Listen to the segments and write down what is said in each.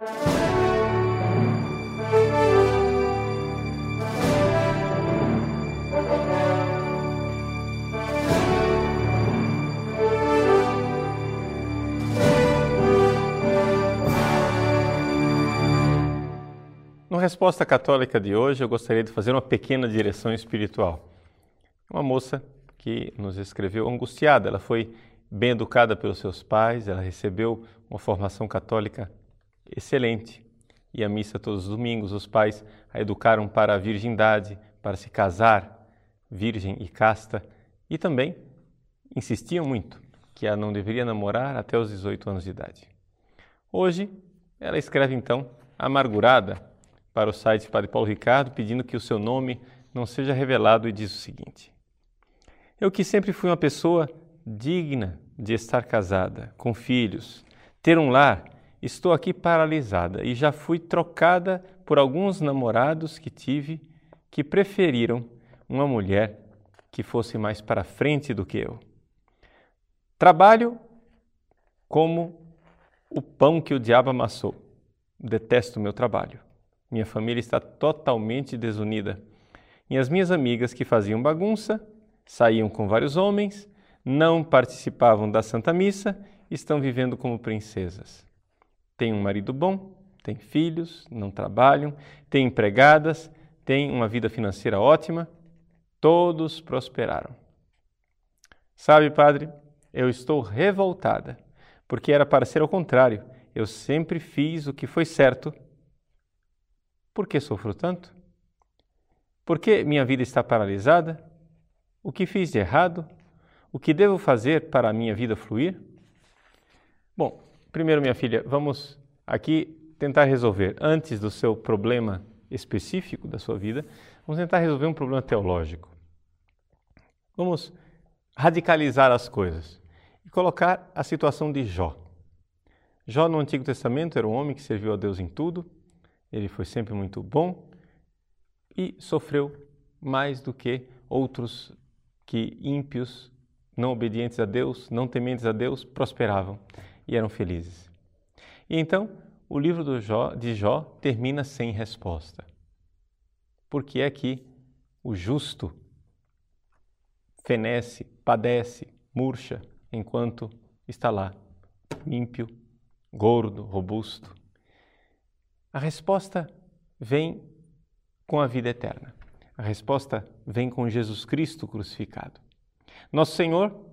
No Resposta Católica de hoje, eu gostaria de fazer uma pequena direção espiritual. Uma moça que nos escreveu angustiada, ela foi bem educada pelos seus pais, ela recebeu uma formação católica excelente. E a missa todos os domingos, os pais a educaram para a virgindade, para se casar, virgem e casta, e também insistiam muito que ela não deveria namorar até os 18 anos de idade. Hoje, ela escreve então, amargurada, para o site Padre Paulo Ricardo, pedindo que o seu nome não seja revelado e diz o seguinte: Eu que sempre fui uma pessoa digna de estar casada, com filhos, ter um lar, estou aqui paralisada e já fui trocada por alguns namorados que tive que preferiram uma mulher que fosse mais para frente do que eu. Trabalho como o pão que o diabo amassou. Detesto meu trabalho. Minha família está totalmente desunida. E as minhas amigas que faziam bagunça, saíam com vários homens, não participavam da Santa Missa, estão vivendo como princesas. Têm um marido bom, têm filhos, não trabalham, têm empregadas, têm uma vida financeira ótima, todos prosperaram. Sabe, padre, eu estou revoltada, porque era para ser ao contrário. Eu sempre fiz o que foi certo por que sofro tanto? Por que minha vida está paralisada? O que fiz de errado? O que devo fazer para a minha vida fluir? Bom, primeiro, minha filha, vamos aqui tentar resolver, antes do seu problema específico da sua vida, vamos tentar resolver um problema teológico. Vamos radicalizar as coisas e colocar a situação de Jó. Jó, no Antigo Testamento, era um homem que serviu a Deus em tudo, ele foi sempre muito bom e sofreu mais do que outros que ímpios, não obedientes a Deus, não tementes a Deus, prosperavam e eram felizes. E então, o livro Jó, de Jó termina sem resposta. Porque é que o justo fenece, padece, murcha, enquanto está lá, ímpio, gordo, robusto, a resposta vem com a vida eterna. A resposta vem com Jesus Cristo crucificado. Nosso Senhor,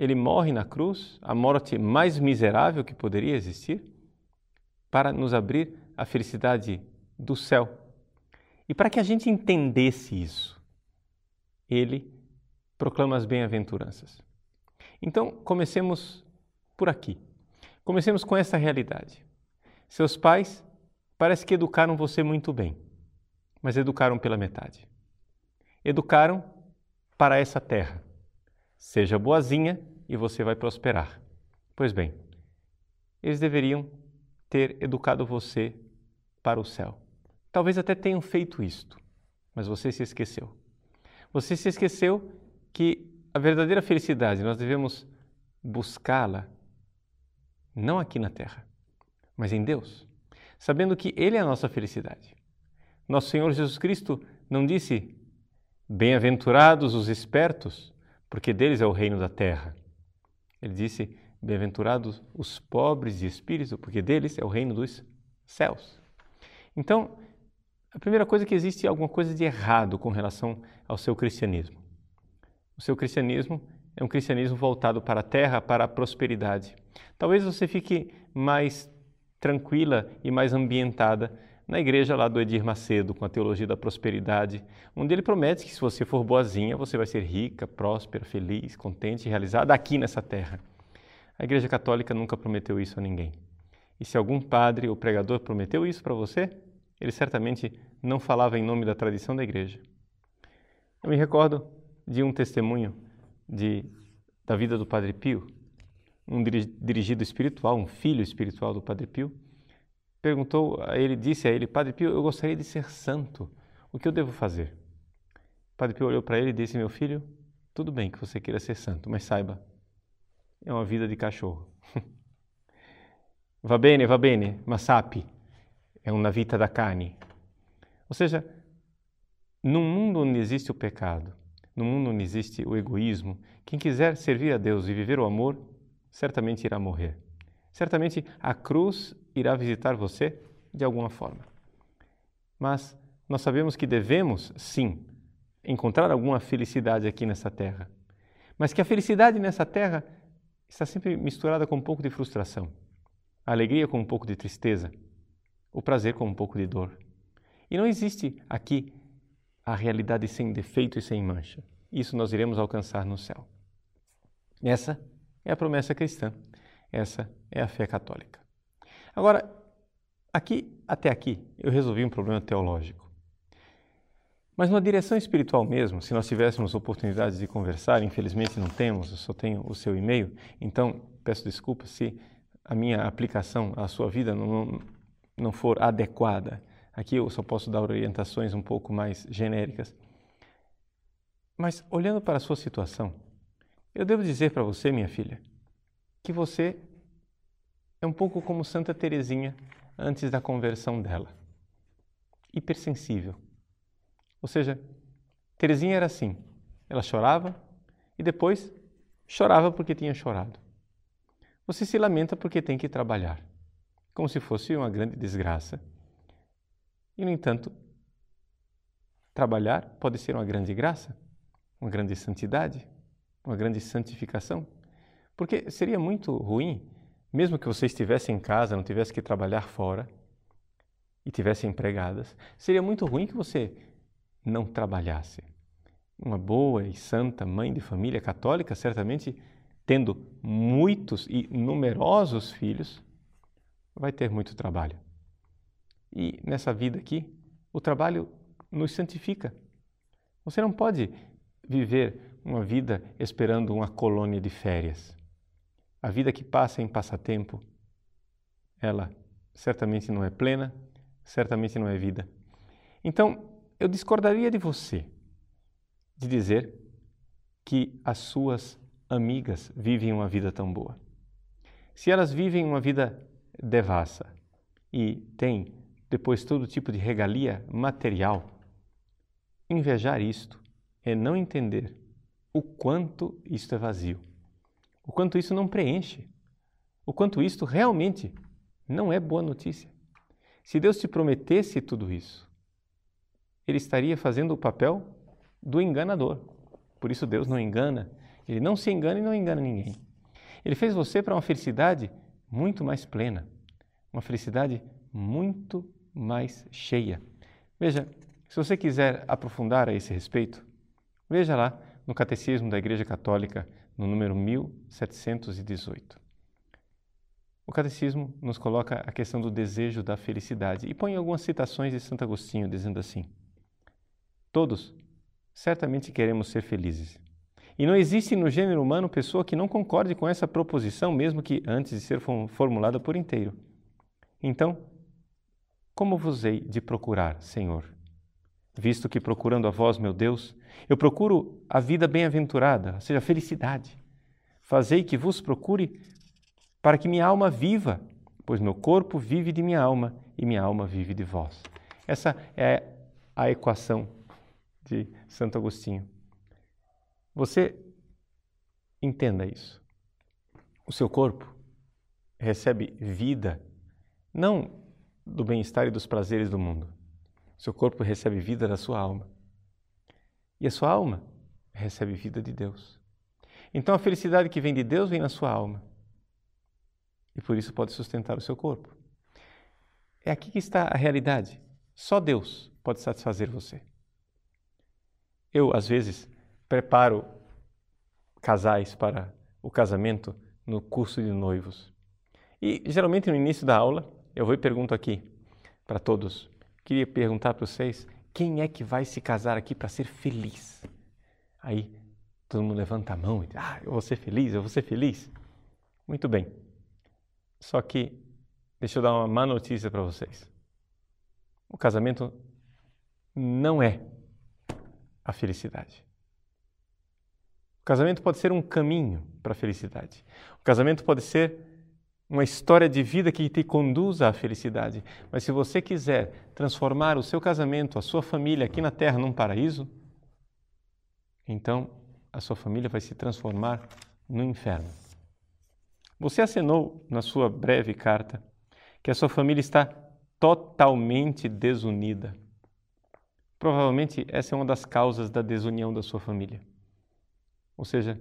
ele morre na cruz, a morte mais miserável que poderia existir, para nos abrir a felicidade do céu. E para que a gente entendesse isso, ele proclama as bem-aventuranças. Então, comecemos por aqui. Comecemos com essa realidade. Seus pais Parece que educaram você muito bem, mas educaram pela metade. Educaram para essa terra. Seja boazinha e você vai prosperar. Pois bem, eles deveriam ter educado você para o céu. Talvez até tenham feito isto, mas você se esqueceu. Você se esqueceu que a verdadeira felicidade nós devemos buscá-la não aqui na terra, mas em Deus sabendo que Ele é a nossa felicidade. Nosso Senhor Jesus Cristo não disse: Bem-aventurados os espertos, porque deles é o reino da terra. Ele disse: Bem-aventurados os pobres de espírito, porque deles é o reino dos céus. Então, a primeira coisa é que existe alguma coisa de errado com relação ao seu cristianismo. O seu cristianismo é um cristianismo voltado para a terra, para a prosperidade. Talvez você fique mais tranquila e mais ambientada na igreja lá do Edir Macedo, com a teologia da prosperidade, onde ele promete que se você for boazinha, você vai ser rica, próspera, feliz, contente e realizada aqui nessa terra. A Igreja Católica nunca prometeu isso a ninguém. E se algum padre ou pregador prometeu isso para você, ele certamente não falava em nome da tradição da igreja. Eu me recordo de um testemunho de, da vida do Padre Pio, um dirigido espiritual, um filho espiritual do Padre Pio, perguntou a ele, disse a ele, Padre Pio, eu gostaria de ser santo, o que eu devo fazer? Padre Pio olhou para ele e disse, meu filho, tudo bem que você queira ser santo, mas saiba, é uma vida de cachorro. va bene, va bene, ma sappi, é uma vita da carne. Ou seja, num mundo onde existe o pecado, num mundo onde existe o egoísmo, quem quiser servir a Deus e viver o amor, certamente irá morrer. Certamente a cruz irá visitar você de alguma forma. Mas nós sabemos que devemos, sim, encontrar alguma felicidade aqui nessa terra. Mas que a felicidade nessa terra está sempre misturada com um pouco de frustração, a alegria com um pouco de tristeza, o prazer com um pouco de dor. E não existe aqui a realidade sem defeito e sem mancha. Isso nós iremos alcançar no céu. Essa é a promessa cristã. Essa é a fé católica. Agora, aqui até aqui eu resolvi um problema teológico. Mas na direção espiritual mesmo, se nós tivéssemos oportunidades de conversar, infelizmente não temos, eu só tenho o seu e-mail, então peço desculpas se a minha aplicação à sua vida não, não for adequada. Aqui eu só posso dar orientações um pouco mais genéricas. Mas olhando para a sua situação, eu devo dizer para você, minha filha, que você é um pouco como Santa Teresinha antes da conversão dela. Hipersensível. Ou seja, Teresinha era assim. Ela chorava e depois chorava porque tinha chorado. Você se lamenta porque tem que trabalhar, como se fosse uma grande desgraça. E, no entanto, trabalhar pode ser uma grande graça, uma grande santidade, uma grande santificação. Porque seria muito ruim, mesmo que você estivesse em casa, não tivesse que trabalhar fora e tivesse empregadas, seria muito ruim que você não trabalhasse. Uma boa e santa mãe de família católica, certamente tendo muitos e numerosos filhos, vai ter muito trabalho. E nessa vida aqui, o trabalho nos santifica. Você não pode viver uma vida esperando uma colônia de férias. A vida que passa em passatempo, ela certamente não é plena, certamente não é vida. Então, eu discordaria de você de dizer que as suas amigas vivem uma vida tão boa. Se elas vivem uma vida devassa e têm depois todo tipo de regalia material, invejar isto é não entender o quanto isto é vazio o quanto isso não preenche, o quanto isto realmente não é boa notícia. Se Deus te prometesse tudo isso, ele estaria fazendo o papel do enganador. Por isso Deus não engana, ele não se engana e não engana ninguém. Ele fez você para uma felicidade muito mais plena, uma felicidade muito mais cheia. Veja, se você quiser aprofundar a esse respeito, veja lá no Catecismo da Igreja Católica, no número 1718. O Catecismo nos coloca a questão do desejo da felicidade e põe algumas citações de Santo Agostinho dizendo assim: Todos certamente queremos ser felizes. E não existe no gênero humano pessoa que não concorde com essa proposição, mesmo que antes de ser formulada por inteiro. Então, como vos hei de procurar, Senhor? visto que procurando a vós, meu Deus, eu procuro a vida bem-aventurada, ou seja, a felicidade. Fazei que vos procure para que minha alma viva, pois meu corpo vive de minha alma e minha alma vive de vós. Essa é a equação de Santo Agostinho. Você entenda isso. O seu corpo recebe vida não do bem-estar e dos prazeres do mundo, seu corpo recebe vida da sua alma. E a sua alma recebe vida de Deus. Então a felicidade que vem de Deus vem na sua alma. E por isso pode sustentar o seu corpo. É aqui que está a realidade. Só Deus pode satisfazer você. Eu, às vezes, preparo casais para o casamento no curso de noivos. E geralmente no início da aula, eu vou e pergunto aqui para todos: Queria perguntar para vocês, quem é que vai se casar aqui para ser feliz? Aí todo mundo levanta a mão e diz, ah, eu vou ser feliz, eu vou ser feliz. Muito bem. Só que, deixa eu dar uma má notícia para vocês. O casamento não é a felicidade. O casamento pode ser um caminho para a felicidade. O casamento pode ser uma história de vida que te conduza à felicidade. Mas se você quiser transformar o seu casamento, a sua família aqui na terra num paraíso, então a sua família vai se transformar no inferno. Você acenou na sua breve carta que a sua família está totalmente desunida. Provavelmente essa é uma das causas da desunião da sua família. Ou seja,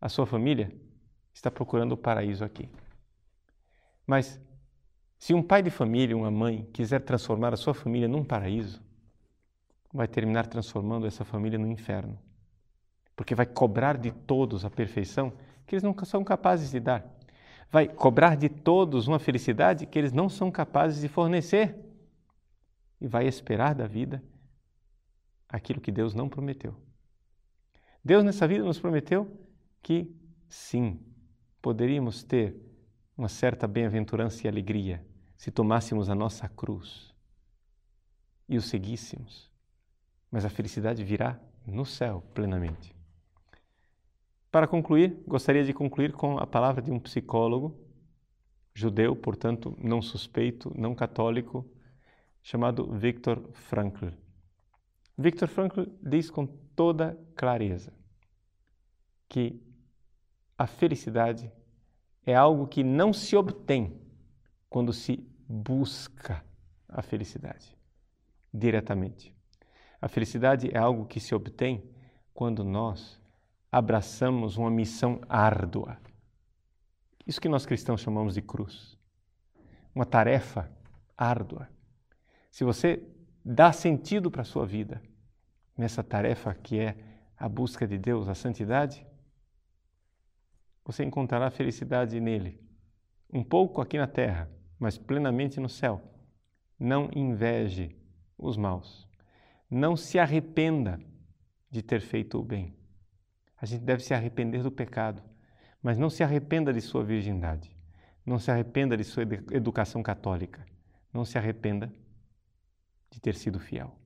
a sua família está procurando o paraíso aqui. Mas se um pai de família, uma mãe, quiser transformar a sua família num paraíso, vai terminar transformando essa família no inferno. Porque vai cobrar de todos a perfeição que eles não são capazes de dar. Vai cobrar de todos uma felicidade que eles não são capazes de fornecer. E vai esperar da vida aquilo que Deus não prometeu. Deus nessa vida nos prometeu que sim, poderíamos ter uma certa bem-aventurança e alegria se tomássemos a nossa cruz e o seguíssemos. Mas a felicidade virá no céu plenamente. Para concluir, gostaria de concluir com a palavra de um psicólogo judeu, portanto, não suspeito, não católico, chamado Viktor Frankl. Viktor Frankl diz com toda clareza que a felicidade é algo que não se obtém quando se busca a felicidade diretamente. A felicidade é algo que se obtém quando nós abraçamos uma missão árdua. Isso que nós cristãos chamamos de cruz. Uma tarefa árdua. Se você dá sentido para a sua vida nessa tarefa que é a busca de Deus, a santidade, você encontrará felicidade nele. Um pouco aqui na terra, mas plenamente no céu. Não inveje os maus. Não se arrependa de ter feito o bem. A gente deve se arrepender do pecado, mas não se arrependa de sua virgindade. Não se arrependa de sua educação católica. Não se arrependa de ter sido fiel.